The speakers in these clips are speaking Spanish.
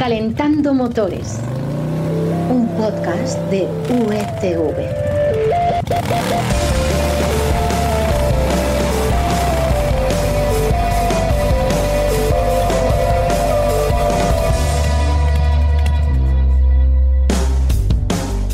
Calentando Motores, un podcast de UETV.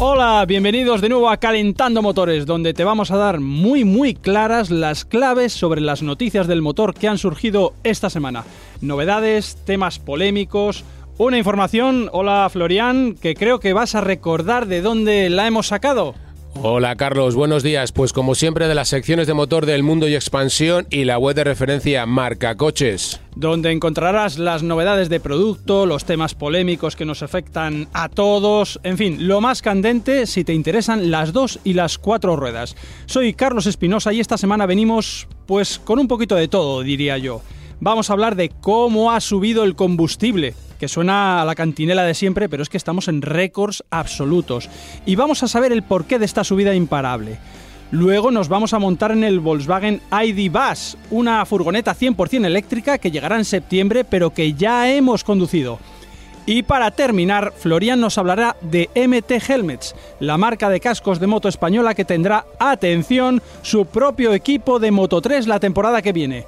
Hola, bienvenidos de nuevo a Calentando Motores, donde te vamos a dar muy muy claras las claves sobre las noticias del motor que han surgido esta semana. Novedades, temas polémicos, una información, hola Florian, que creo que vas a recordar de dónde la hemos sacado. Hola Carlos, buenos días. Pues como siempre de las secciones de motor del mundo y expansión y la web de referencia Marca Coches. Donde encontrarás las novedades de producto, los temas polémicos que nos afectan a todos, en fin, lo más candente si te interesan las dos y las cuatro ruedas. Soy Carlos Espinosa y esta semana venimos pues con un poquito de todo, diría yo. Vamos a hablar de cómo ha subido el combustible, que suena a la cantinela de siempre, pero es que estamos en récords absolutos. Y vamos a saber el porqué de esta subida imparable. Luego nos vamos a montar en el Volkswagen ID Bus, una furgoneta 100% eléctrica que llegará en septiembre, pero que ya hemos conducido. Y para terminar, Florian nos hablará de MT Helmets, la marca de cascos de moto española que tendrá, atención, su propio equipo de Moto 3 la temporada que viene.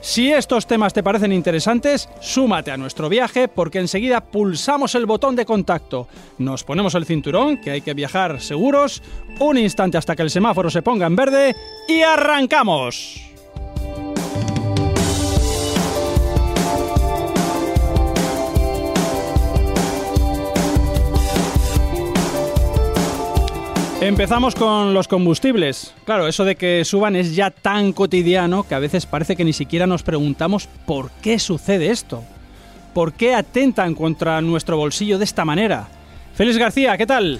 Si estos temas te parecen interesantes, súmate a nuestro viaje porque enseguida pulsamos el botón de contacto. Nos ponemos el cinturón, que hay que viajar seguros, un instante hasta que el semáforo se ponga en verde y arrancamos. Empezamos con los combustibles. Claro, eso de que suban es ya tan cotidiano que a veces parece que ni siquiera nos preguntamos por qué sucede esto. ¿Por qué atentan contra nuestro bolsillo de esta manera? Félix García, ¿qué tal?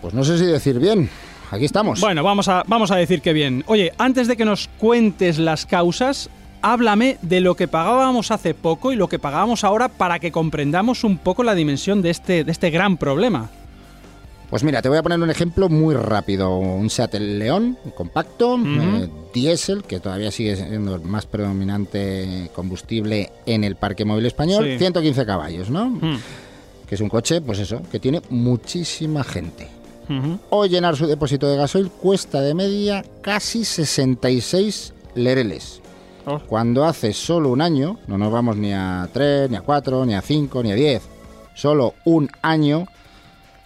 Pues no sé si decir bien. Aquí estamos. Bueno, vamos a, vamos a decir que bien. Oye, antes de que nos cuentes las causas, háblame de lo que pagábamos hace poco y lo que pagábamos ahora para que comprendamos un poco la dimensión de este, de este gran problema. Pues mira, te voy a poner un ejemplo muy rápido. Un Seat León, compacto, eh, diésel, que todavía sigue siendo el más predominante combustible en el parque móvil español, 115 caballos, ¿no? Que es un coche, pues eso, que tiene muchísima gente. Hoy llenar su depósito de gasoil cuesta de media casi 66 lereles. Oh. Cuando hace solo un año, no nos vamos ni a 3, ni a 4, ni a 5, ni a 10, solo un año,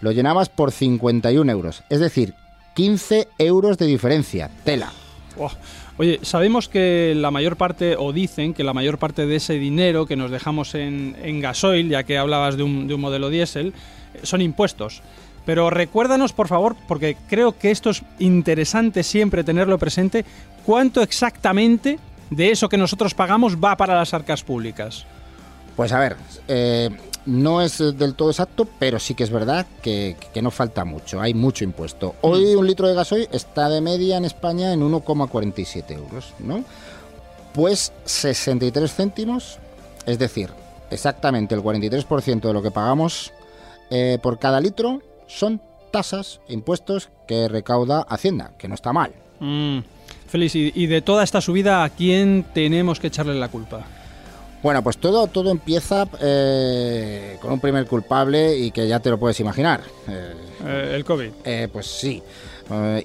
lo llenabas por 51 euros. Es decir, 15 euros de diferencia. Tela. Oh. Oye, sabemos que la mayor parte, o dicen que la mayor parte de ese dinero que nos dejamos en, en gasoil, ya que hablabas de un, de un modelo diésel, eh, son impuestos. Pero recuérdanos, por favor, porque creo que esto es interesante siempre tenerlo presente, cuánto exactamente de eso que nosotros pagamos va para las arcas públicas. Pues a ver, eh, no es del todo exacto, pero sí que es verdad que, que no falta mucho, hay mucho impuesto. Hoy un litro de gasoil está de media en España en 1,47 euros, ¿no? Pues 63 céntimos, es decir, exactamente el 43% de lo que pagamos eh, por cada litro son tasas e impuestos que recauda Hacienda, que no está mal. Mm. Félix, y, y de toda esta subida, ¿a quién tenemos que echarle la culpa? Bueno, pues todo, todo empieza eh, con un primer culpable y que ya te lo puedes imaginar. Eh, Eh, el COVID. eh, pues sí.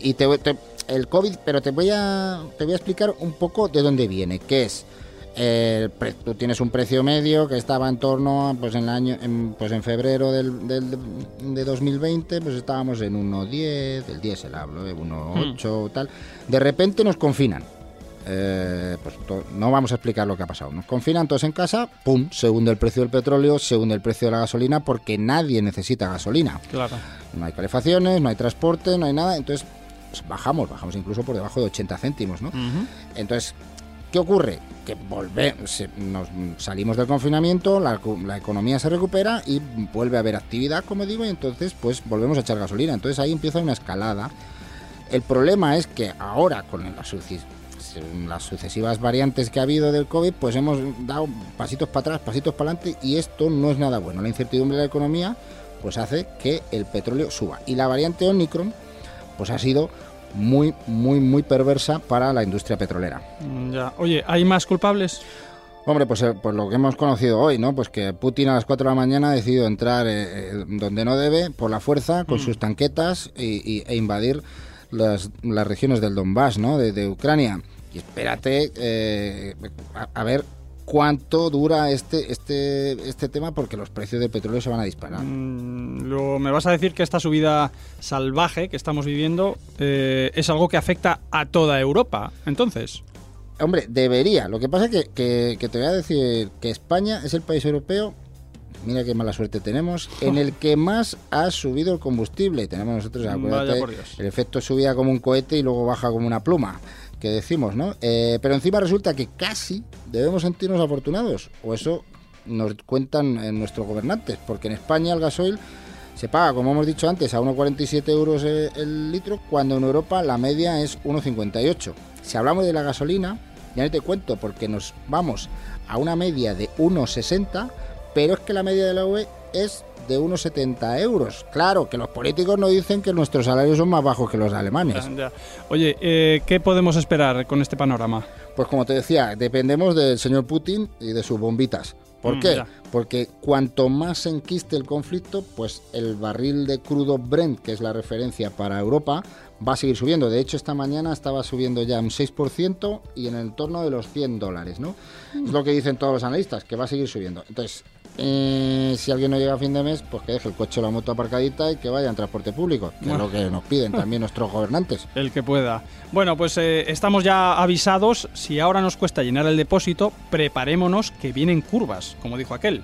Y te, te- el COVID, pero te voy a te voy a explicar un poco de dónde viene, que es el pre- tú tienes un precio medio que estaba en torno a, pues en el año en, pues en febrero del, del- de 2020 pues estábamos en 1.10 el diésel hablo eh, 1.8 tal de repente nos confinan eh, pues no vamos a explicar lo que ha pasado. Nos confinan todos en casa, pum, se hunde el precio del petróleo, se hunde el precio de la gasolina porque nadie necesita gasolina. Claro. No hay calefacciones, no hay transporte, no hay nada. Entonces pues, bajamos, bajamos incluso por debajo de 80 céntimos, ¿no? Entonces, ¿qué ocurre? Que volvemos, nos salimos del confinamiento, la, la economía se recupera y vuelve a haber actividad, como digo, y entonces pues volvemos a echar gasolina. Entonces ahí empieza una escalada. El problema es que ahora con las, suci- las sucesivas variantes que ha habido del COVID, pues hemos dado pasitos para atrás, pasitos para adelante y esto no es nada bueno. La incertidumbre de la economía pues hace que el petróleo suba. Y la variante Omicron pues ha sido muy, muy, muy perversa para la industria petrolera. Mm, Ya. Oye, ¿hay más culpables? Hombre, pues, pues lo que hemos conocido hoy, ¿no? Pues que Putin a las 4 de la mañana ha decidido entrar eh, eh, donde no debe, por la fuerza, con sus tanquetas y, y- e invadir las, las regiones del Donbass, ¿no? De, de Ucrania. Y espérate eh, a, a ver cuánto dura este, este, este tema, porque los precios del petróleo se van a disparar. Mm, lo- me vas a decir que esta subida salvaje que estamos viviendo eh, es algo que afecta a toda Europa. Entonces, Hombre, debería. Lo que pasa es que, que, que te voy a decir que España es el país europeo, mira qué mala suerte tenemos, en el que más ha subido el combustible. Tenemos nosotros, acuérdate, Vaya por Dios. el efecto subida como un cohete y luego baja como una pluma, decimos, ¿no? Eh, pero encima resulta que casi debemos sentirnos afortunados, o eso nos cuentan eh, nuestros gobernantes, porque en España el gasoil se paga, como hemos dicho antes, a 1,47 euros el, el litro, cuando en Europa la media es 1,58. Si hablamos de la gasolina, ya no te cuento, porque nos vamos a una media de 1,60, pero es que la media de la UE es de 1,70 euros. Claro, que los políticos nos dicen que nuestros salarios son más bajos que los alemanes. ya. oye, eh, ¿qué podemos esperar con este panorama? Pues como te decía, dependemos del señor Putin y de sus bombitas. ¿Por Mm, qué? ya. Porque cuanto más se enquiste el conflicto, pues el barril de crudo Brent, que es la referencia para Europa, va a seguir subiendo. De hecho, esta mañana estaba subiendo ya un 6% y en el entorno de los 100 dólares, ¿no? Es lo que dicen todos los analistas, que va a seguir subiendo. Entonces, eh, si alguien no llega a fin de mes, pues que deje el coche o la moto aparcadita y que vaya en transporte público, que es lo que nos piden también nuestros gobernantes. El que pueda. Bueno, pues eh, estamos ya avisados. Si ahora nos cuesta llenar el depósito, preparémonos que vienen curvas, como dijo aquel.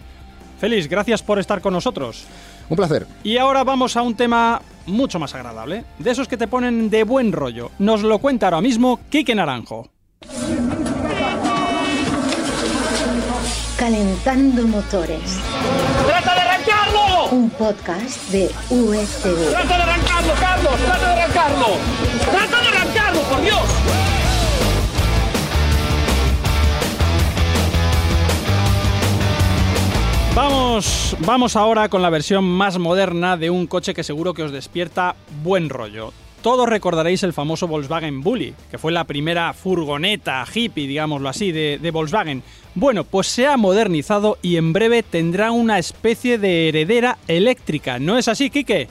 Félix, gracias por estar con nosotros. Un placer. Y ahora vamos a un tema mucho más agradable, de esos que te ponen de buen rollo. Nos lo cuenta ahora mismo Quique Naranjo. Calentando motores. ¡Trata de arrancarlo! Un podcast de USV. ¡Trata de arrancarlo, Carlos! ¡Trata de arrancarlo! ¡Trata de arrancarlo, por Dios! Vamos, vamos ahora con la versión más moderna de un coche que seguro que os despierta buen rollo. Todos recordaréis el famoso Volkswagen Bully, que fue la primera furgoneta hippie, digámoslo así, de, de Volkswagen. Bueno, pues se ha modernizado y en breve tendrá una especie de heredera eléctrica. ¿No es así, Quique?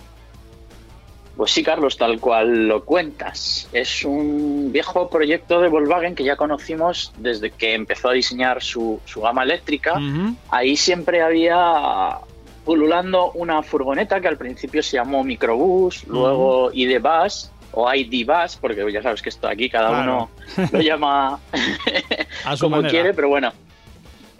Pues sí, Carlos, tal cual lo cuentas. Es un viejo proyecto de Volkswagen que ya conocimos desde que empezó a diseñar su, su gama eléctrica. Ahí siempre había pululando una furgoneta que al principio se llamó Microbús, luego ID Bus o ID Bus, porque ya sabes que esto aquí cada Claro. uno lo llama A como manera. quiere, pero bueno.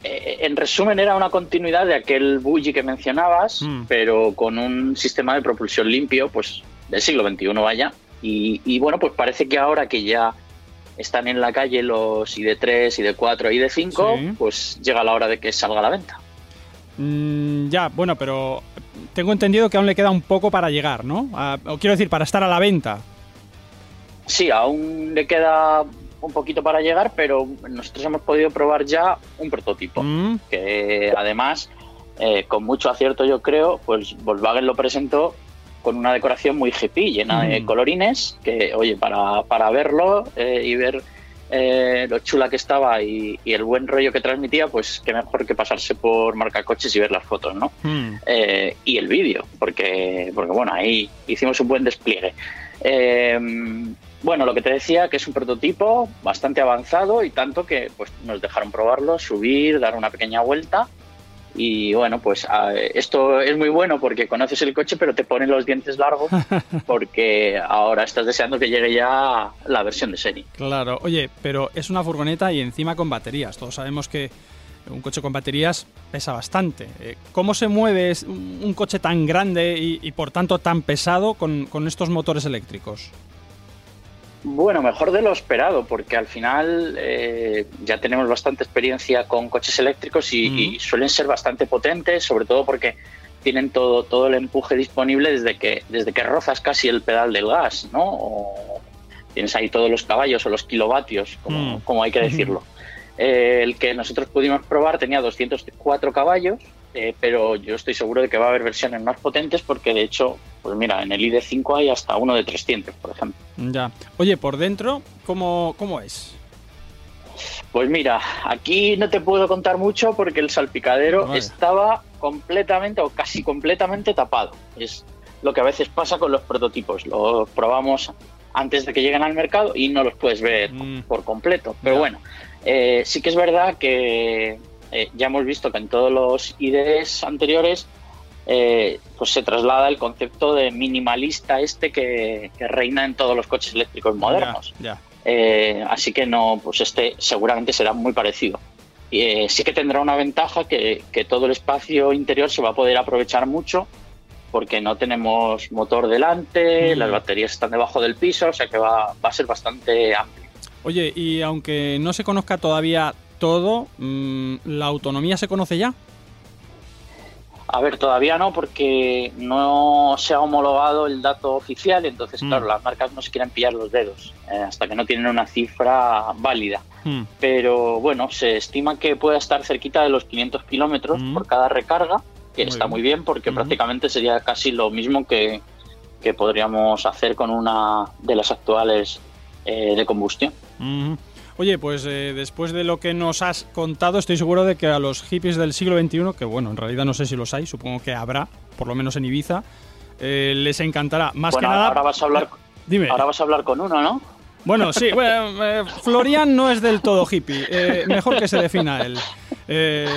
Eh, en resumen, era una continuidad de aquel Bulli que mencionabas, Mm. pero con un sistema de propulsión limpio, pues del siglo XXI, vaya. Y, y bueno, pues parece que ahora que ya están en la calle los ID3, ID4, ID5, Sí. pues llega la hora de que salga a la venta. Mm, ya, bueno, pero tengo entendido que aún le queda un poco para llegar, ¿no? A- o quiero decir, para estar a la venta. Sí, aún le queda un poquito para llegar, pero nosotros hemos podido probar ya un prototipo. Mm, que además, eh, con mucho acierto yo creo, pues Volkswagen lo presentó con una decoración muy hippie, llena de Mm. colorines, que oye, para, para verlo eh, y ver eh, lo chula que estaba y, y el buen rollo que transmitía, pues qué mejor que pasarse por marcacoches y ver las fotos, ¿no? mm. Eh, y el vídeo, porque, porque bueno, ahí hicimos un buen despliegue. Eh, bueno, lo que te decía, que es un prototipo bastante avanzado y tanto que pues, nos dejaron probarlo, subir, dar una pequeña vuelta. Y bueno, pues a- esto es muy bueno porque conoces el coche, pero te ponen los dientes largos porque ahora estás deseando que llegue ya la versión de serie. Claro, oye, pero es una furgoneta y encima con baterías. Todos sabemos que un coche con baterías pesa bastante. Eh, ¿Cómo se mueve un un coche tan grande y, y, por tanto tan pesado con, con estos motores eléctricos? Bueno, mejor de lo esperado, porque al final eh, ya tenemos bastante experiencia con coches eléctricos y, y suelen ser bastante potentes, sobre todo porque tienen todo, todo el empuje disponible desde que, desde que rozas casi el pedal del gas, ¿no? O tienes ahí todos los caballos o los kilovatios, como, Mm. como hay que decirlo. Eh, el que nosotros pudimos probar tenía 204 caballos, eh, pero yo estoy seguro de que va a haber versiones más potentes porque de hecho, pues mira, en el ID5 hay hasta uno de 300, por ejemplo. Ya. Oye, por dentro, ¿cómo, cómo es? Pues mira, aquí no te puedo contar mucho porque el salpicadero Vale. estaba completamente o casi completamente tapado. Es lo que a veces pasa con los prototipos. Los probamos antes de que lleguen al mercado y no los puedes ver Mm. por completo. Pero Ya. bueno, eh, sí que es verdad que eh, ya hemos visto que en todos los IDs anteriores eh, pues se traslada el concepto de minimalista este que, que reina en todos los coches eléctricos modernos. Eh, así que no, pues este seguramente será muy parecido. Y, sí que tendrá una ventaja que, que todo el espacio interior se va a poder aprovechar mucho porque no tenemos motor delante, Mm. las baterías están debajo del piso, o sea que va, va a ser bastante amplio. Oye, y aunque no se conozca todavía todo, mm, ¿la autonomía se conoce ya? A ver, todavía no, porque no se ha homologado el dato oficial, entonces, Mm. claro, las marcas no se quieren pillar los dedos eh, hasta que no tienen una cifra válida. Hmm. Pero bueno, se estima que pueda estar cerquita de los 500 kilómetros Mm. por cada recarga, que Muy está bien. muy bien porque prácticamente sería casi lo mismo que, que podríamos hacer con una de las actuales eh, de combustión. Oye, pues eh, después de lo que nos has contado, estoy seguro de que a los hippies del siglo XXI, que bueno, en realidad no sé si los hay, supongo que habrá, por lo menos en Ibiza, eh, les encantará. Más bueno, que nada. ahora vas a hablar, Dime. ahora vas a hablar con uno, ¿no? Bueno, sí, bueno, eh, Florian no es del todo hippie. eh, mejor que se defina él. Eh,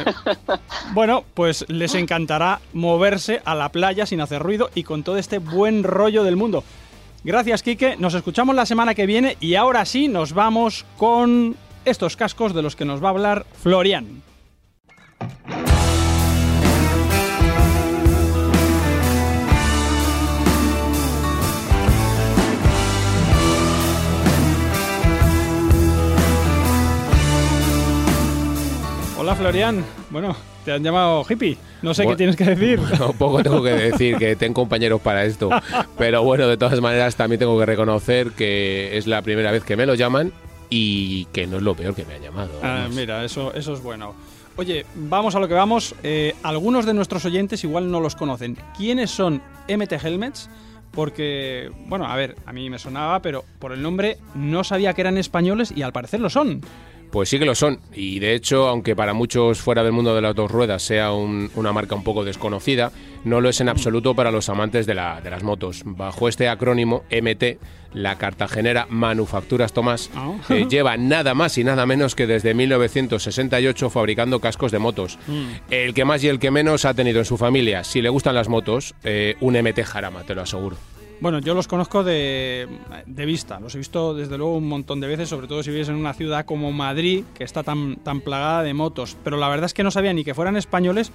bueno, pues les encantará moverse a la playa sin hacer ruido y con todo este buen rollo del mundo. Gracias, Quique. Nos escuchamos la semana que viene y ahora sí nos vamos con estos cascos de los que nos va a hablar Florian. Hola, Florian. Bueno, te han llamado hippie. No sé Bueno. qué tienes que decir. No, poco tengo que decir, que tengo compañeros para esto. Pero bueno, de todas maneras también tengo que reconocer que es la primera vez que me lo llaman y que no es lo peor que me han llamado. Ah, mira, eso, eso es bueno. Oye, vamos a lo que vamos. Eh, algunos de nuestros oyentes igual no los conocen. ¿Quiénes son MT Helmets? Porque, bueno, a ver, a mí me sonaba, pero por el nombre no sabía que eran españoles y al parecer lo son. Pues sí que lo son. Y de hecho, aunque para muchos fuera del mundo de las dos ruedas sea un- una marca un poco desconocida, no lo es en absoluto para los amantes de, la- de las motos. Bajo este acrónimo MT, la cartagenera Manufacturas Tomás Ah. eh, lleva nada más y nada menos que desde 1968 fabricando cascos de motos. El que más y el que menos ha tenido en su familia, si le gustan las motos, eh, un MT Jarama, te lo aseguro. Bueno, yo los conozco de, de vista, los he visto desde luego un montón de veces, sobre todo si vives en una ciudad como Madrid, que está tan, tan plagada de motos. Pero la verdad es que no sabía ni que fueran españoles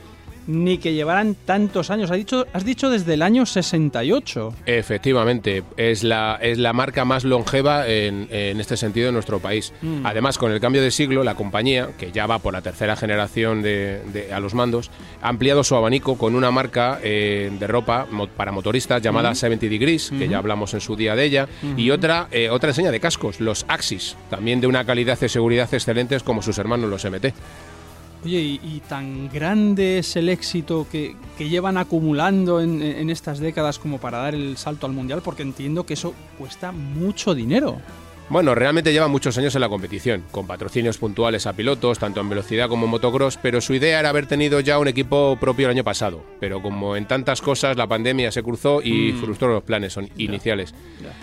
ni que llevaran tantos años. Has dicho, has dicho desde el año 68. Efectivamente, es la, es la marca más longeva en, en este sentido en nuestro país. Mm. Además, con el cambio de siglo, la compañía, que ya va por la tercera generación de, de- a los mandos, ha ampliado su abanico con una marca eh, de ropa para motoristas llamada 70 Degrees, que ya hablamos en su día de ella, y otra, eh, otra enseña de cascos, los Axis, también de una calidad y seguridad excelentes como sus hermanos los MT. Oye, y, y tan grande es el éxito que, que llevan acumulando en, en estas décadas como para dar el salto al mundial, porque entiendo que eso cuesta mucho dinero. Bueno, realmente lleva muchos años en la competición, con patrocinios puntuales a pilotos, tanto en velocidad como en motocross, pero su idea era haber tenido ya un equipo propio el año pasado. Pero como en tantas cosas, la pandemia se cruzó y Mm. frustró los planes son- iniciales.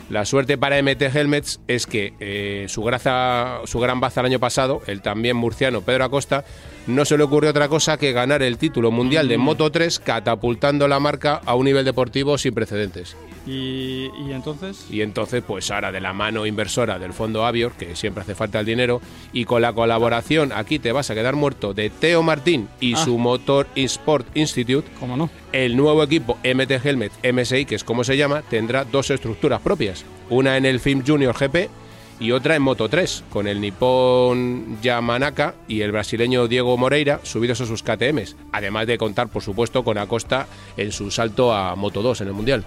La suerte para MT Helmets es que eh, su, graza, su gran baza el año pasado, el también murciano Pedro Acosta, no se le ocurrió otra cosa que ganar el título mundial Mm. de Moto 3, catapultando la marca a un nivel deportivo sin precedentes. Y, y entonces... Y entonces, pues ahora de la mano inversora del fondo Avior, que siempre hace falta el dinero, y con la colaboración, aquí te vas a quedar muerto, de Teo Martín y Ah. su Motor Sport Institute, ¿Cómo no? el nuevo equipo MT Helmet MSI, que es como se llama, tendrá dos estructuras propias. Una en el Film Junior GP y otra en Moto 3, con el nipón Yamanaka y el brasileño Diego Moreira subidos a sus KTMs, además de contar, por supuesto, con Acosta en su salto a Moto 2 en el Mundial.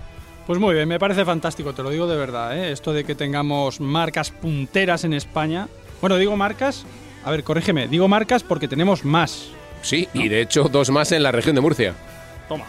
Pues muy bien, me parece fantástico, te lo digo de verdad, ¿eh? esto de que tengamos marcas punteras en España. Bueno, digo marcas, a ver, corrígeme, digo marcas porque tenemos más. Sí, y de hecho dos más en la región de Murcia. Toma.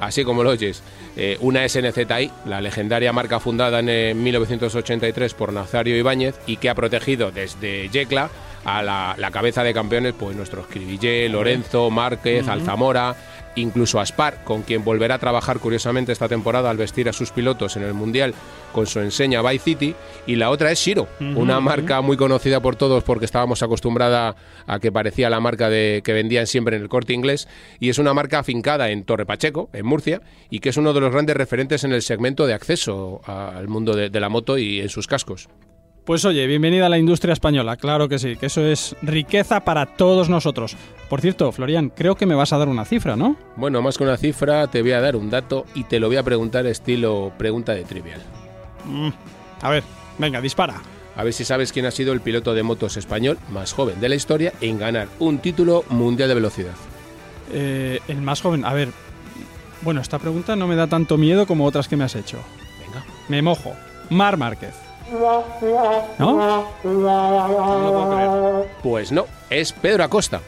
Así como lo oyes. Eh, una es NZI, la legendaria marca fundada en eh, 1983 por Nazario Ibáñez y que ha protegido desde Yecla a la, la cabeza de campeones, pues nuestros Cribillé, Lorenzo, Márquez, Alzamora, incluso Aspar, con quien volverá a trabajar curiosamente esta temporada al vestir a sus pilotos en el Mundial con su enseña By City. Y la otra es Shiro, una marca muy conocida por todos porque estábamos acostumbrada a que parecía la marca de, que vendían siempre en el corte inglés. Y es una marca afincada en Torre Pacheco, en Murcia, y que es uno de los grandes referentes en el segmento de acceso al mundo de, de la moto y en sus cascos. Pues oye, bienvenida a la industria española, claro que sí, que eso es riqueza para todos nosotros. Por cierto, Florian, creo que me vas a dar una cifra, ¿no? Bueno, más que una cifra, te voy a dar un dato y te lo voy a preguntar estilo pregunta de trivial. A ver, venga, dispara. A ver si sabes quién ha sido el piloto de motos español más joven de la historia en ganar un título mundial de velocidad. Eh, el más joven, a ver. Bueno, esta pregunta no me da tanto miedo como otras que me has hecho. Venga. Me mojo. Mar Márquez. ¿No? No lo puedo creer. Pues no, es Pedro Acosta.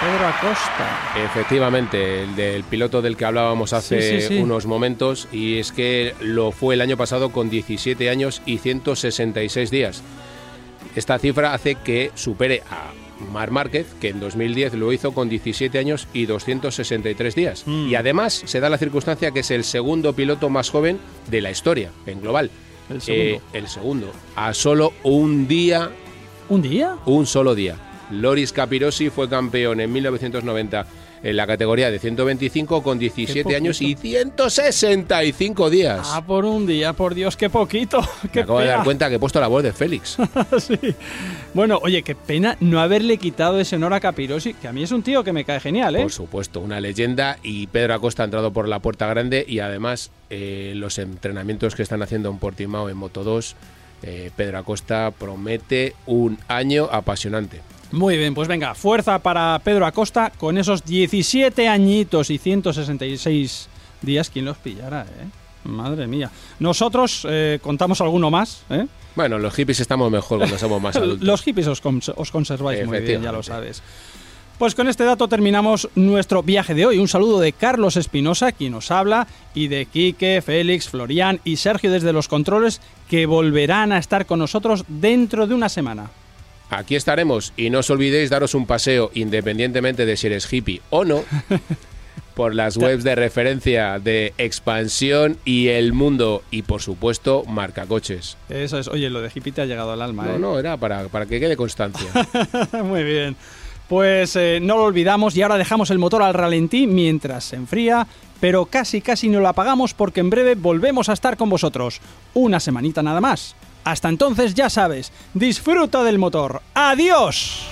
Pedro Acosta. Efectivamente, el del piloto del que hablábamos hace Sí, sí, sí. unos momentos y es que lo fue el año pasado con 17 años y 166 días. Esta cifra hace que supere a Mar Márquez, que en 2010 lo hizo con 17 años y 263 días. Mm. Y además se da la circunstancia que es el segundo piloto más joven de la historia, en global. El segundo. Eh, el segundo. A solo un día ¿Un día? un solo día. Loris Capirossi fue campeón en 1990 en la categoría de 125 con 17 poquito. años y 165 días. Ah, por un día, por Dios, qué poquito. Qué Me acabo de dar pena. cuenta que he puesto la voz de Félix. Sí. Bueno, oye, qué pena no haberle quitado ese honor a Capirosi, que a mí es un tío que me cae genial, ¿eh? Por supuesto, una leyenda y Pedro Acosta ha entrado por la puerta grande y además eh, los entrenamientos que están haciendo en Portimao en Moto 2, eh, Pedro Acosta promete un año apasionante. Muy bien, pues venga, fuerza para Pedro Acosta con esos 17 añitos y 166 días. ¿Quién los pillara, eh? Madre mía. Nosotros eh, contamos alguno más, ¿eh? Bueno, los hippies estamos mejor cuando somos más adultos. Los hippies os, cons- os conserváis muy bien, ya lo sabes. Pues con este dato terminamos nuestro viaje de hoy. Un saludo de Carlos Espinosa, quien nos habla, y de Quique, Félix, Florian y Sergio desde los controles, que volverán a estar con nosotros dentro de una semana. Aquí estaremos y no os olvidéis daros un paseo, independientemente de si eres hippie o no, por las webs de referencia de Expansión y El Mundo y por supuesto Marcacoches. Eso es. Oye, lo de hippie te ha llegado al alma, No, ¿eh? no, era para, para que quede constancia. Muy bien. Pues eh, no lo olvidamos y ahora dejamos el motor al ralentí mientras se enfría, pero casi casi no lo apagamos porque en breve volvemos a estar con vosotros. Una semanita nada más. Hasta entonces ya sabes, disfruta del motor. ¡Adiós!